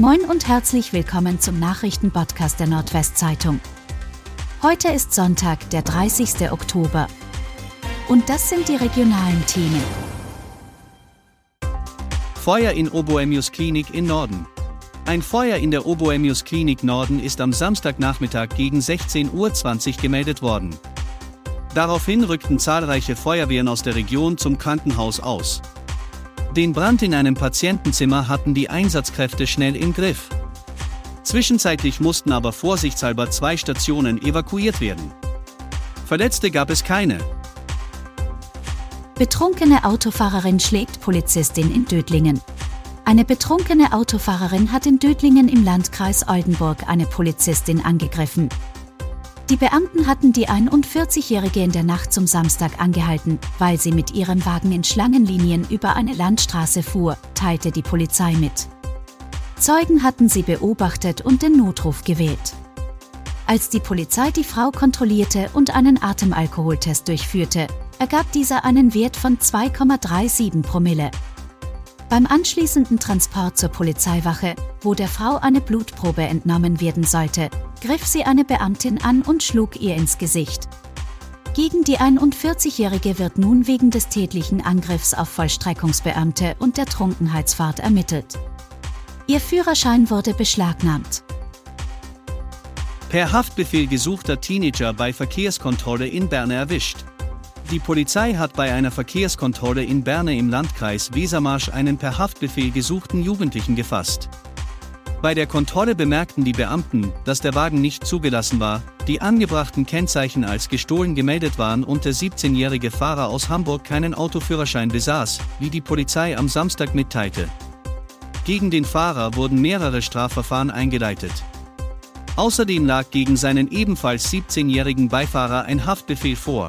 Moin und herzlich willkommen zum Nachrichtenpodcast der Nordwestzeitung. Heute ist Sonntag, der 30. Oktober. Und das sind die regionalen Themen. Feuer in Oboemius Klinik in Norden. Ein Feuer in der Oboemius Klinik Norden ist am Samstagnachmittag gegen 16.20 Uhr gemeldet worden. Daraufhin rückten zahlreiche Feuerwehren aus der Region zum Krankenhaus aus. Den Brand in einem Patientenzimmer hatten die Einsatzkräfte schnell im Griff. Zwischenzeitlich mussten aber vorsichtshalber zwei Stationen evakuiert werden. Verletzte gab es keine. Betrunkene Autofahrerin schlägt Polizistin in Dödlingen. Eine betrunkene Autofahrerin hat in Dödlingen im Landkreis Oldenburg eine Polizistin angegriffen. Die Beamten hatten die 41-Jährige in der Nacht zum Samstag angehalten, weil sie mit ihrem Wagen in Schlangenlinien über eine Landstraße fuhr, teilte die Polizei mit. Zeugen hatten sie beobachtet und den Notruf gewählt. Als die Polizei die Frau kontrollierte und einen Atemalkoholtest durchführte, ergab dieser einen Wert von 2,37 Promille. Beim anschließenden Transport zur Polizeiwache, wo der Frau eine Blutprobe entnommen werden sollte, griff sie eine Beamtin an und schlug ihr ins Gesicht. Gegen die 41-Jährige wird nun wegen des tätlichen Angriffs auf Vollstreckungsbeamte und der Trunkenheitsfahrt ermittelt. Ihr Führerschein wurde beschlagnahmt. Per Haftbefehl gesuchter Teenager bei Verkehrskontrolle in Bern erwischt. Die Polizei hat bei einer Verkehrskontrolle in Berne im Landkreis Wesermarsch einen per Haftbefehl gesuchten Jugendlichen gefasst. Bei der Kontrolle bemerkten die Beamten, dass der Wagen nicht zugelassen war, die angebrachten Kennzeichen als gestohlen gemeldet waren und der 17-jährige Fahrer aus Hamburg keinen Autoführerschein besaß, wie die Polizei am Samstag mitteilte. Gegen den Fahrer wurden mehrere Strafverfahren eingeleitet. Außerdem lag gegen seinen ebenfalls 17-jährigen Beifahrer ein Haftbefehl vor.